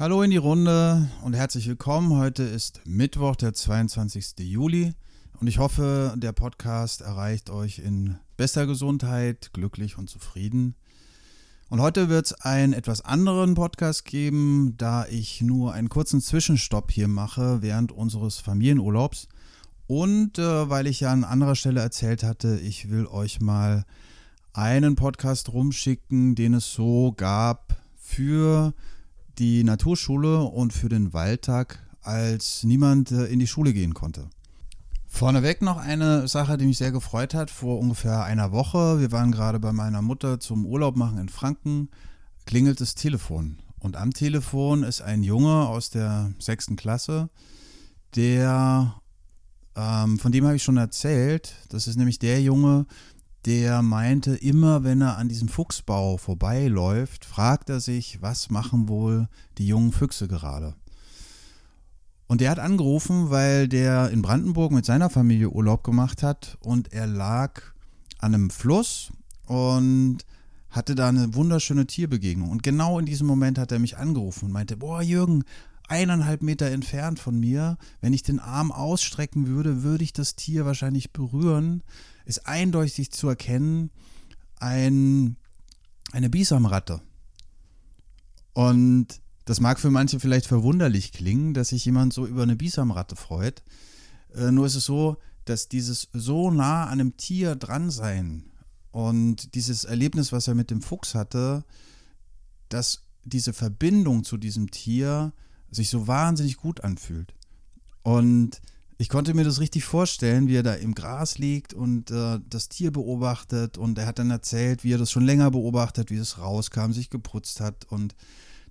Hallo in die Runde und herzlich willkommen. Heute ist Mittwoch, der 22. Juli und ich hoffe, der Podcast erreicht euch in bester Gesundheit, glücklich und zufrieden. Und heute wird es einen etwas anderen Podcast geben, da ich nur einen kurzen Zwischenstopp hier mache während unseres Familienurlaubs. Und äh, weil ich ja an anderer Stelle erzählt hatte, ich will euch mal einen Podcast rumschicken, den es so gab für die Naturschule und für den Waldtag, als niemand äh, in die Schule gehen konnte. Vorneweg noch eine Sache, die mich sehr gefreut hat. Vor ungefähr einer Woche, wir waren gerade bei meiner Mutter zum Urlaub machen in Franken, klingelt das Telefon. Und am Telefon ist ein Junge aus der sechsten Klasse, der, ähm, von dem habe ich schon erzählt, das ist nämlich der Junge, der meinte, immer wenn er an diesem Fuchsbau vorbeiläuft, fragt er sich, was machen wohl die jungen Füchse gerade. Und der hat angerufen, weil der in Brandenburg mit seiner Familie Urlaub gemacht hat und er lag an einem Fluss und hatte da eine wunderschöne Tierbegegnung. Und genau in diesem Moment hat er mich angerufen und meinte, boah Jürgen, eineinhalb Meter entfernt von mir, wenn ich den Arm ausstrecken würde, würde ich das Tier wahrscheinlich berühren ist eindeutig zu erkennen ein, eine Bisamratte. Und das mag für manche vielleicht verwunderlich klingen, dass sich jemand so über eine Bisamratte freut. Äh, nur ist es so, dass dieses so nah an einem Tier dran sein und dieses Erlebnis, was er mit dem Fuchs hatte, dass diese Verbindung zu diesem Tier sich so wahnsinnig gut anfühlt. Und ich konnte mir das richtig vorstellen, wie er da im Gras liegt und äh, das Tier beobachtet. Und er hat dann erzählt, wie er das schon länger beobachtet, wie es rauskam, sich geputzt hat und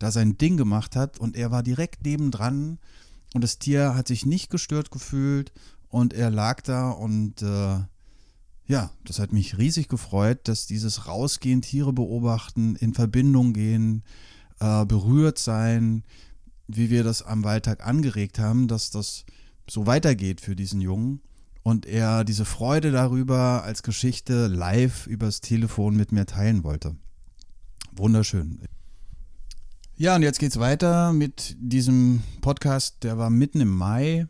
da sein Ding gemacht hat. Und er war direkt nebendran und das Tier hat sich nicht gestört gefühlt und er lag da und äh, ja, das hat mich riesig gefreut, dass dieses Rausgehen, Tiere beobachten, in Verbindung gehen, äh, berührt sein, wie wir das am Waldtag angeregt haben, dass das so weitergeht für diesen Jungen und er diese Freude darüber als Geschichte live übers Telefon mit mir teilen wollte. Wunderschön. Ja, und jetzt geht's weiter mit diesem Podcast, der war mitten im Mai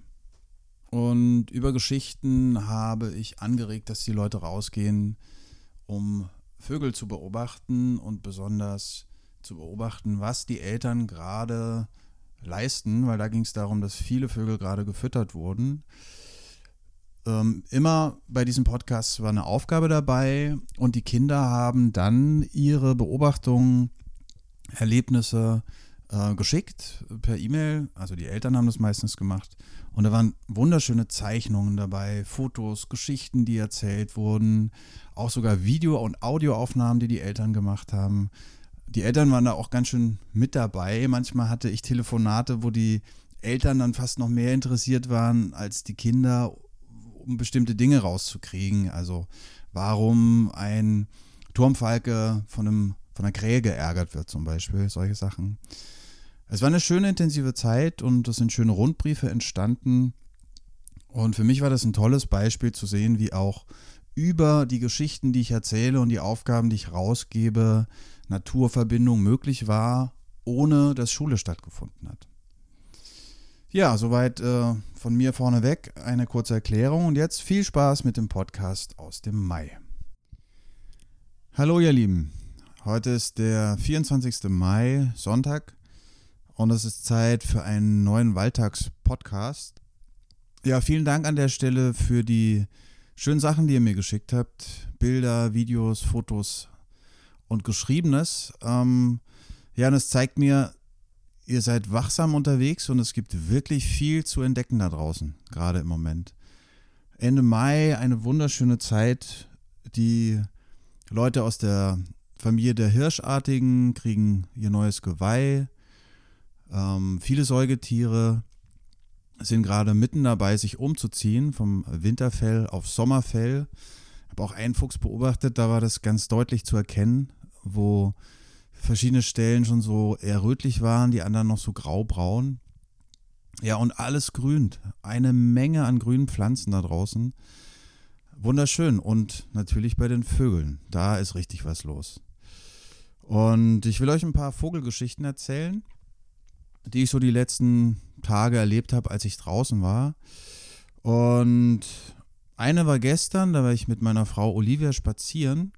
und über Geschichten habe ich angeregt, dass die Leute rausgehen, um Vögel zu beobachten und besonders zu beobachten, was die Eltern gerade leisten, weil da ging es darum, dass viele Vögel gerade gefüttert wurden. Ähm, immer bei diesem Podcast war eine Aufgabe dabei und die Kinder haben dann ihre Beobachtungen, Erlebnisse äh, geschickt per E-Mail. Also die Eltern haben das meistens gemacht. Und da waren wunderschöne Zeichnungen dabei, Fotos, Geschichten, die erzählt wurden, auch sogar Video- und Audioaufnahmen, die die Eltern gemacht haben die Eltern waren da auch ganz schön mit dabei. Manchmal hatte ich Telefonate, wo die Eltern dann fast noch mehr interessiert waren als die Kinder, um bestimmte Dinge rauszukriegen. Also warum ein Turmfalke von, einem, von einer Krähe geärgert wird zum Beispiel, solche Sachen. Es war eine schöne intensive Zeit und es sind schöne Rundbriefe entstanden. Und für mich war das ein tolles Beispiel zu sehen, wie auch über die Geschichten, die ich erzähle und die Aufgaben, die ich rausgebe, Naturverbindung möglich war, ohne dass Schule stattgefunden hat. Ja, soweit äh, von mir vorneweg eine kurze Erklärung und jetzt viel Spaß mit dem Podcast aus dem Mai. Hallo ihr Lieben, heute ist der 24. Mai, Sonntag und es ist Zeit für einen neuen Waldtags-Podcast. Ja, vielen Dank an der Stelle für die schönen Sachen, die ihr mir geschickt habt. Bilder, Videos, Fotos, und Geschriebenes. Ähm, ja, und es zeigt mir, ihr seid wachsam unterwegs und es gibt wirklich viel zu entdecken da draußen, gerade im Moment. Ende Mai eine wunderschöne Zeit. Die Leute aus der Familie der Hirschartigen kriegen ihr neues Geweih. Ähm, viele Säugetiere sind gerade mitten dabei, sich umzuziehen vom Winterfell auf Sommerfell. Ich habe auch einen Fuchs beobachtet, da war das ganz deutlich zu erkennen wo verschiedene Stellen schon so eher rötlich waren, die anderen noch so graubraun. Ja, und alles grünt. Eine Menge an grünen Pflanzen da draußen. Wunderschön. Und natürlich bei den Vögeln. Da ist richtig was los. Und ich will euch ein paar Vogelgeschichten erzählen. Die ich so die letzten Tage erlebt habe, als ich draußen war. Und eine war gestern, da war ich mit meiner Frau Olivia spazieren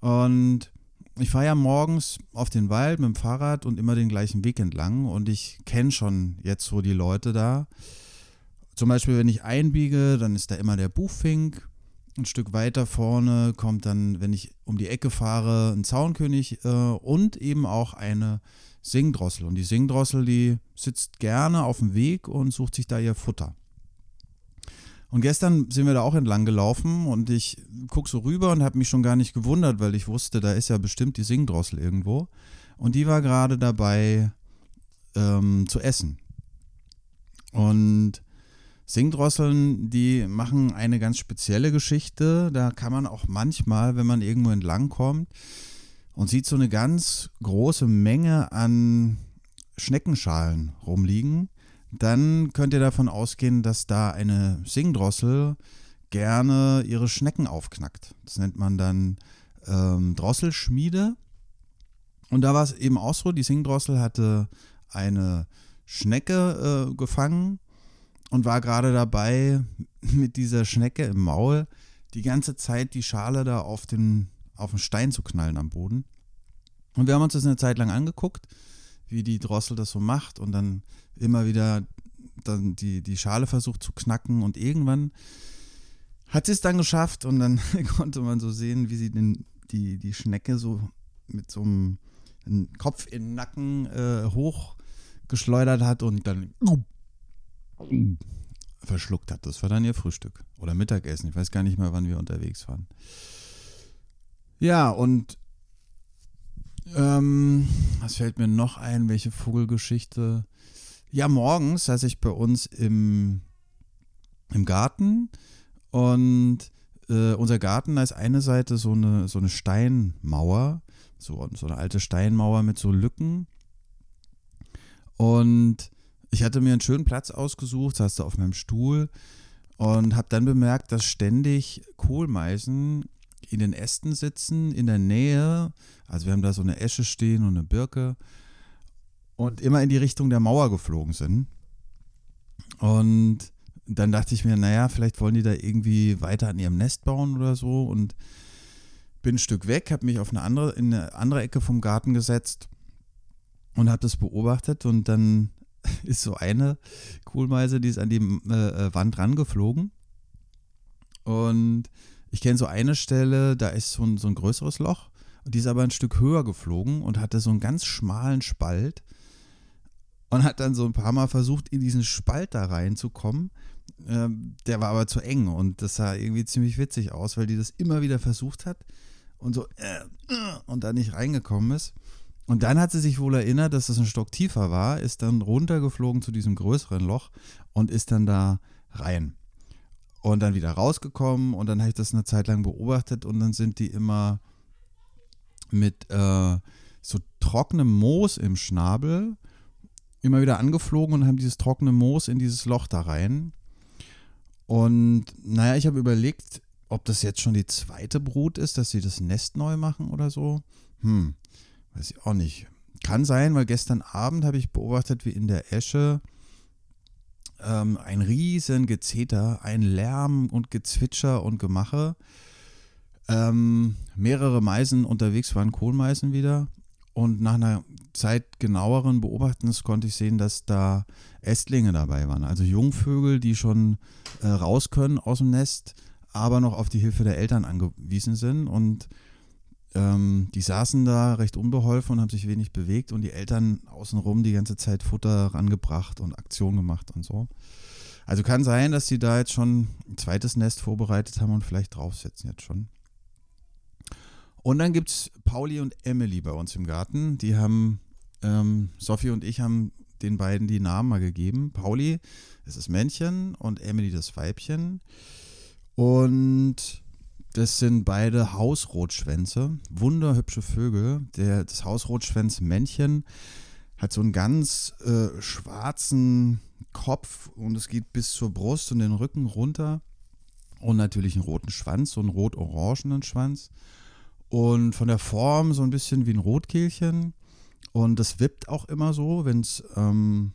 und ich fahre ja morgens auf den Wald mit dem Fahrrad und immer den gleichen Weg entlang und ich kenne schon jetzt so die Leute da. Zum Beispiel, wenn ich einbiege, dann ist da immer der Buchfink. Ein Stück weiter vorne kommt dann, wenn ich um die Ecke fahre, ein Zaunkönig äh, und eben auch eine Singdrossel. Und die Singdrossel, die sitzt gerne auf dem Weg und sucht sich da ihr Futter. Und gestern sind wir da auch entlang gelaufen und ich gucke so rüber und habe mich schon gar nicht gewundert, weil ich wusste, da ist ja bestimmt die Singdrossel irgendwo. Und die war gerade dabei ähm, zu essen. Und Singdrosseln, die machen eine ganz spezielle Geschichte. Da kann man auch manchmal, wenn man irgendwo entlang kommt und sieht so eine ganz große Menge an Schneckenschalen rumliegen, dann könnt ihr davon ausgehen, dass da eine Singdrossel gerne ihre Schnecken aufknackt. Das nennt man dann ähm, Drosselschmiede. Und da war es eben auch so, die Singdrossel hatte eine Schnecke äh, gefangen und war gerade dabei, mit dieser Schnecke im Maul die ganze Zeit die Schale da auf den, auf den Stein zu knallen am Boden. Und wir haben uns das eine Zeit lang angeguckt wie die Drossel das so macht und dann immer wieder dann die, die Schale versucht zu knacken und irgendwann hat sie es dann geschafft und dann konnte man so sehen, wie sie den, die, die Schnecke so mit so einem Kopf in den Nacken äh, hochgeschleudert hat und dann verschluckt hat. Das war dann ihr Frühstück oder Mittagessen. Ich weiß gar nicht mehr, wann wir unterwegs waren. Ja, und ähm, was fällt mir noch ein? Welche Vogelgeschichte? Ja, morgens saß ich bei uns im, im Garten und äh, unser Garten, da ist eine Seite so eine, so eine Steinmauer, so, so eine alte Steinmauer mit so Lücken. Und ich hatte mir einen schönen Platz ausgesucht, saß da auf meinem Stuhl und habe dann bemerkt, dass ständig Kohlmeisen in den Ästen sitzen, in der Nähe. Also wir haben da so eine Esche stehen und eine Birke und immer in die Richtung der Mauer geflogen sind. Und dann dachte ich mir, naja, vielleicht wollen die da irgendwie weiter an ihrem Nest bauen oder so und bin ein Stück weg, habe mich auf eine andere, in eine andere Ecke vom Garten gesetzt und habe das beobachtet und dann ist so eine Kohlmeise, die ist an die äh, Wand rangeflogen und ich kenne so eine Stelle, da ist so ein, so ein größeres Loch die ist aber ein Stück höher geflogen und hatte so einen ganz schmalen Spalt und hat dann so ein paar Mal versucht, in diesen Spalt da reinzukommen. Ähm, der war aber zu eng und das sah irgendwie ziemlich witzig aus, weil die das immer wieder versucht hat und so äh, äh, und da nicht reingekommen ist. Und dann hat sie sich wohl erinnert, dass das ein Stock tiefer war, ist dann runtergeflogen zu diesem größeren Loch und ist dann da rein und dann wieder rausgekommen und dann habe ich das eine Zeit lang beobachtet und dann sind die immer mit äh, so trockenem Moos im Schnabel immer wieder angeflogen und haben dieses trockene Moos in dieses Loch da rein. Und naja, ich habe überlegt, ob das jetzt schon die zweite Brut ist, dass sie das Nest neu machen oder so. Hm, weiß ich auch nicht. Kann sein, weil gestern Abend habe ich beobachtet, wie in der Esche ähm, ein riesen Gezeter, ein Lärm und Gezwitscher und Gemache. Ähm, mehrere Meisen unterwegs waren Kohlmeisen wieder. Und nach einer Zeit genaueren Beobachtens konnte ich sehen, dass da Ästlinge dabei waren. Also Jungvögel, die schon äh, raus können aus dem Nest, aber noch auf die Hilfe der Eltern angewiesen sind. Und ähm, die saßen da recht unbeholfen und haben sich wenig bewegt und die Eltern außenrum die ganze Zeit Futter rangebracht und Aktion gemacht und so. Also kann sein, dass sie da jetzt schon ein zweites Nest vorbereitet haben und vielleicht draufsetzen jetzt schon. Und dann gibt es Pauli und Emily bei uns im Garten. Die haben, ähm, Sophie und ich haben den beiden die Namen mal gegeben. Pauli ist das Männchen und Emily das Weibchen. Und das sind beide Hausrotschwänze, wunderhübsche Vögel. Der, das Hausrotschwänz-Männchen hat so einen ganz äh, schwarzen Kopf und es geht bis zur Brust und den Rücken runter. Und natürlich einen roten Schwanz, so einen rot-orangenen Schwanz. Und von der Form so ein bisschen wie ein Rotkehlchen. Und das wippt auch immer so, wenn es ähm,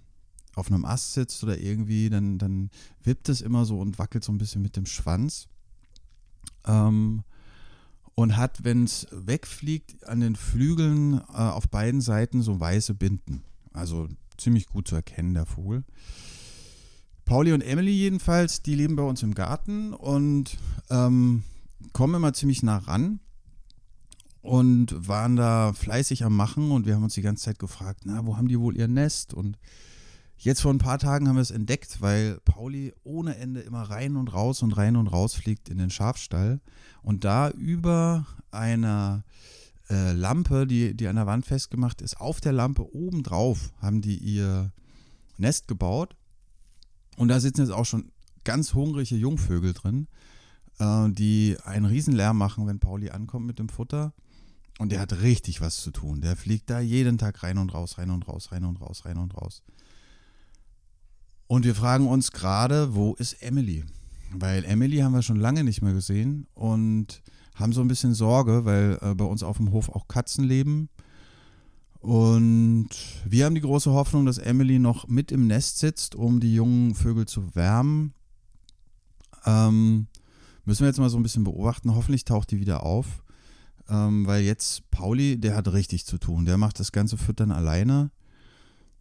auf einem Ast sitzt oder irgendwie, dann, dann wippt es immer so und wackelt so ein bisschen mit dem Schwanz. Ähm, und hat, wenn es wegfliegt, an den Flügeln äh, auf beiden Seiten so weiße Binden. Also ziemlich gut zu erkennen, der Vogel. Pauli und Emily jedenfalls, die leben bei uns im Garten und ähm, kommen immer ziemlich nah ran und waren da fleißig am Machen und wir haben uns die ganze Zeit gefragt, na, wo haben die wohl ihr Nest? Und jetzt vor ein paar Tagen haben wir es entdeckt, weil Pauli ohne Ende immer rein und raus und rein und raus fliegt in den Schafstall und da über einer äh, Lampe, die, die an der Wand festgemacht ist, auf der Lampe obendrauf haben die ihr Nest gebaut und da sitzen jetzt auch schon ganz hungrige Jungvögel drin, äh, die einen Riesenlärm machen, wenn Pauli ankommt mit dem Futter. Und der hat richtig was zu tun. Der fliegt da jeden Tag rein und raus, rein und raus, rein und raus, rein und raus. Und wir fragen uns gerade, wo ist Emily? Weil Emily haben wir schon lange nicht mehr gesehen und haben so ein bisschen Sorge, weil äh, bei uns auf dem Hof auch Katzen leben. Und wir haben die große Hoffnung, dass Emily noch mit im Nest sitzt, um die jungen Vögel zu wärmen. Ähm, müssen wir jetzt mal so ein bisschen beobachten. Hoffentlich taucht die wieder auf ähm, weil jetzt Pauli, der hat richtig zu tun. Der macht das ganze Füttern alleine.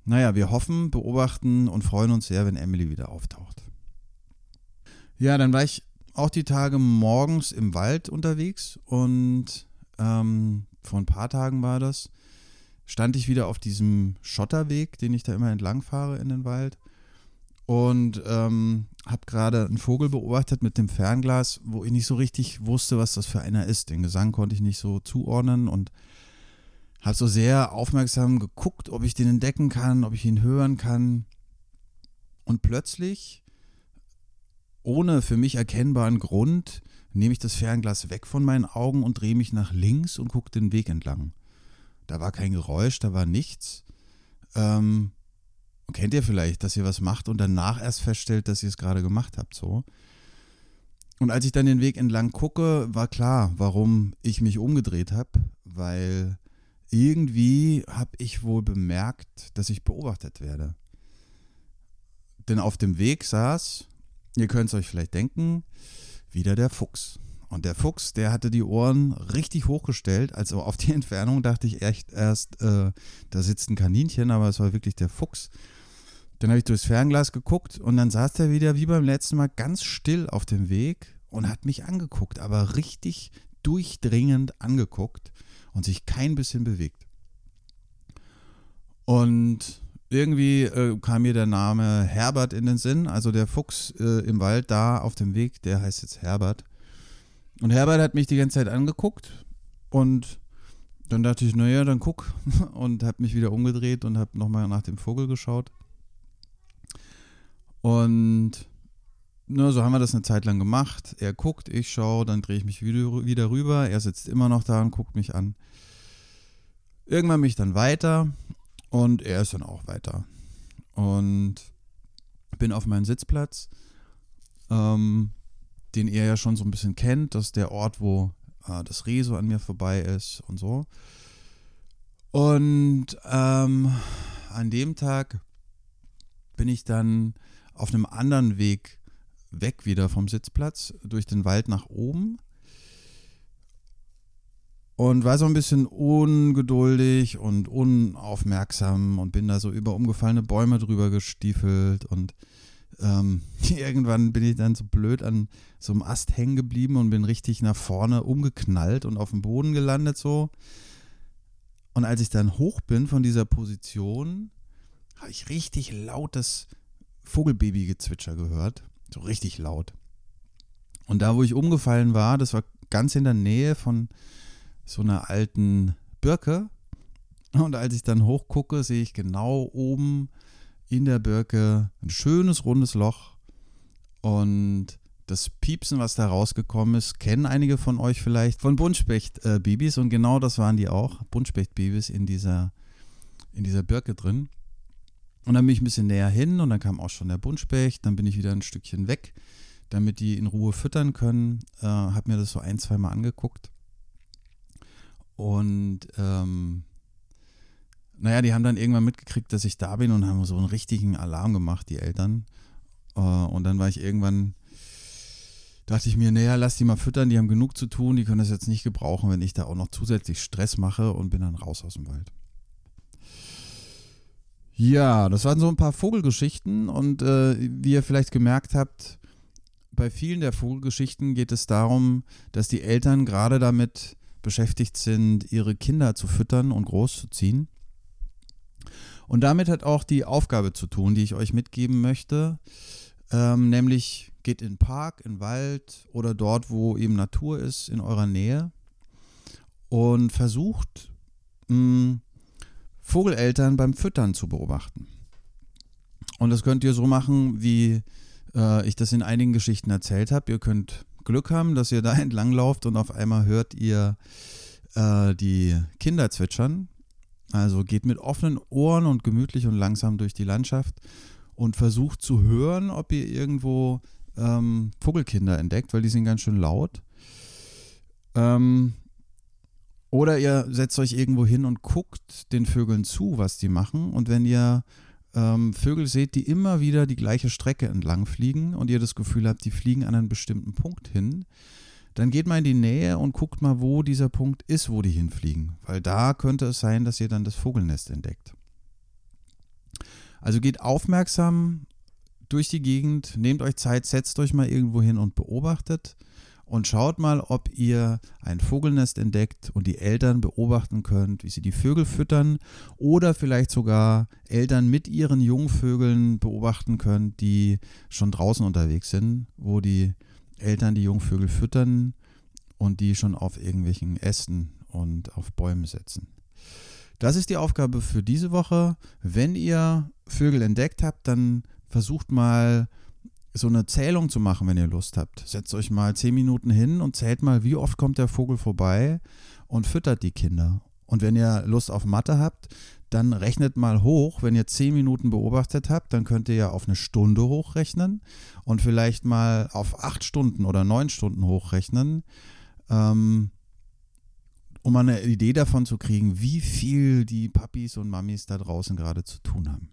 Naja, wir hoffen, beobachten und freuen uns sehr, wenn Emily wieder auftaucht. Ja, dann war ich auch die Tage morgens im Wald unterwegs und ähm, vor ein paar Tagen war das, stand ich wieder auf diesem Schotterweg, den ich da immer entlang fahre in den Wald und ähm, habe gerade einen Vogel beobachtet mit dem Fernglas, wo ich nicht so richtig wusste, was das für einer ist. Den Gesang konnte ich nicht so zuordnen und habe so sehr aufmerksam geguckt, ob ich den entdecken kann, ob ich ihn hören kann. Und plötzlich, ohne für mich erkennbaren Grund, nehme ich das Fernglas weg von meinen Augen und drehe mich nach links und gucke den Weg entlang. Da war kein Geräusch, da war nichts. Ähm, kennt ihr vielleicht, dass ihr was macht und danach erst feststellt, dass ihr es gerade gemacht habt, so. Und als ich dann den Weg entlang gucke, war klar, warum ich mich umgedreht habe, weil irgendwie habe ich wohl bemerkt, dass ich beobachtet werde. Denn auf dem Weg saß, ihr könnt es euch vielleicht denken, wieder der Fuchs. Und der Fuchs, der hatte die Ohren richtig hochgestellt. Also auf die Entfernung dachte ich echt erst, äh, da sitzt ein Kaninchen, aber es war wirklich der Fuchs. Dann habe ich durchs Fernglas geguckt und dann saß er wieder wie beim letzten Mal ganz still auf dem Weg und hat mich angeguckt, aber richtig durchdringend angeguckt und sich kein bisschen bewegt. Und irgendwie äh, kam mir der Name Herbert in den Sinn, also der Fuchs äh, im Wald da auf dem Weg, der heißt jetzt Herbert. Und Herbert hat mich die ganze Zeit angeguckt und dann dachte ich, naja, dann guck und habe mich wieder umgedreht und habe nochmal nach dem Vogel geschaut. Und ne, so haben wir das eine Zeit lang gemacht. Er guckt, ich schaue, dann drehe ich mich wieder, rüber. Er sitzt immer noch da und guckt mich an. Irgendwann mich dann weiter und er ist dann auch weiter. Und bin auf meinen Sitzplatz, ähm, den ihr ja schon so ein bisschen kennt. Das ist der Ort, wo äh, das Reh so an mir vorbei ist und so. Und ähm, an dem Tag bin ich dann auf einem anderen Weg weg wieder vom Sitzplatz, durch den Wald nach oben. Und war so ein bisschen ungeduldig und unaufmerksam und bin da so über umgefallene Bäume drüber gestiefelt und ähm, irgendwann bin ich dann so blöd an so einem Ast hängen geblieben und bin richtig nach vorne umgeknallt und auf dem Boden gelandet so. Und als ich dann hoch bin von dieser Position, habe ich richtig lautes Vogelbaby-Gezwitscher gehört. So richtig laut. Und da, wo ich umgefallen war, das war ganz in der Nähe von so einer alten Birke. Und als ich dann hochgucke, sehe ich genau oben in der Birke ein schönes rundes Loch. Und das Piepsen, was da rausgekommen ist, kennen einige von euch vielleicht von Buntspecht-Babys. Und genau das waren die auch. Buntspecht-Babys in dieser, in dieser Birke drin. Und dann bin ich ein bisschen näher hin und dann kam auch schon der Buntspecht. Dann bin ich wieder ein Stückchen weg, damit die in Ruhe füttern können. Äh, habe mir das so ein, zwei Mal angeguckt. Und ähm, naja, die haben dann irgendwann mitgekriegt, dass ich da bin und haben so einen richtigen Alarm gemacht, die Eltern. Äh, und dann war ich irgendwann, dachte ich mir, naja, lass die mal füttern, die haben genug zu tun, die können das jetzt nicht gebrauchen, wenn ich da auch noch zusätzlich Stress mache und bin dann raus aus dem Wald. Ja, das waren so ein paar Vogelgeschichten und äh, wie ihr vielleicht gemerkt habt, bei vielen der Vogelgeschichten geht es darum, dass die Eltern gerade damit beschäftigt sind, ihre Kinder zu füttern und großzuziehen. Und damit hat auch die Aufgabe zu tun, die ich euch mitgeben möchte, ähm, nämlich geht in den Park, in den Wald oder dort, wo eben Natur ist, in eurer Nähe und versucht, mh, hm, Vogeleltern beim Füttern zu beobachten. Und das könnt ihr so machen, wie äh, ich das in einigen Geschichten erzählt habe. Ihr könnt Glück haben, dass ihr da entlang lauft und auf einmal hört ihr äh, die Kinder zwitschern. Also geht mit offenen Ohren und gemütlich und langsam durch die Landschaft und versucht zu hören, ob ihr irgendwo ähm, Vogelkinder entdeckt, weil die sind ganz schön laut. Ähm, oder ihr setzt euch irgendwo hin und guckt den Vögeln zu, was die machen. Und wenn ihr ähm, Vögel seht, die immer wieder die gleiche Strecke entlang fliegen und ihr das Gefühl habt, die fliegen an einen bestimmten Punkt hin, dann geht mal in die Nähe und guckt mal, wo dieser Punkt ist, wo die hinfliegen. Weil da könnte es sein, dass ihr dann das Vogelnest entdeckt. Also geht aufmerksam durch die Gegend, nehmt euch Zeit, setzt euch mal irgendwo hin und beobachtet und schaut mal, ob ihr ein Vogelnest entdeckt und die Eltern beobachten könnt, wie sie die Vögel füttern oder vielleicht sogar Eltern mit ihren Jungvögeln beobachten könnt, die schon draußen unterwegs sind, wo die Eltern die Jungvögel füttern und die schon auf irgendwelchen Ästen und auf Bäumen setzen. Das ist die Aufgabe für diese Woche. Wenn ihr Vögel entdeckt habt, dann versucht mal so eine Zählung zu machen, wenn ihr Lust habt. Setzt euch mal zehn Minuten hin und zählt mal, wie oft kommt der Vogel vorbei und füttert die Kinder. Und wenn ihr Lust auf Mathe habt, dann rechnet mal hoch. Wenn ihr zehn Minuten beobachtet habt, dann könnt ihr ja auf eine Stunde hochrechnen und vielleicht mal auf acht Stunden oder neun Stunden hochrechnen, ähm, um eine Idee davon zu kriegen, wie viel die Papis und Mamis da draußen gerade zu tun haben.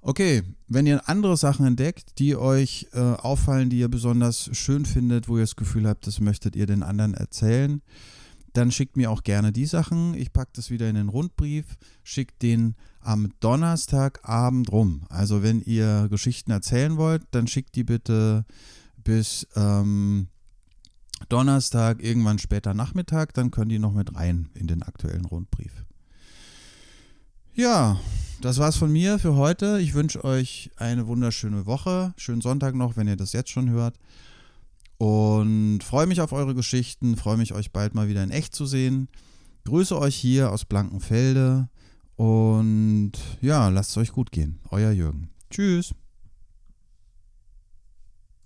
Okay, wenn ihr andere Sachen entdeckt, die euch äh, auffallen, die ihr besonders schön findet, wo ihr das Gefühl habt, das möchtet ihr den anderen erzählen, dann schickt mir auch gerne die Sachen. Ich packe das wieder in den Rundbrief, schickt den am Donnerstagabend rum. Also wenn ihr Geschichten erzählen wollt, dann schickt die bitte bis ähm, Donnerstag, irgendwann später Nachmittag, dann können die noch mit rein in den aktuellen Rundbrief. Ja, das war's von mir für heute. Ich wünsche euch eine wunderschöne Woche. Schönen Sonntag noch, wenn ihr das jetzt schon hört. Und freue mich auf eure Geschichten, freue mich, euch bald mal wieder in echt zu sehen. Grüße euch hier aus Blankenfelde und ja, lasst es euch gut gehen. Euer Jürgen. Tschüss.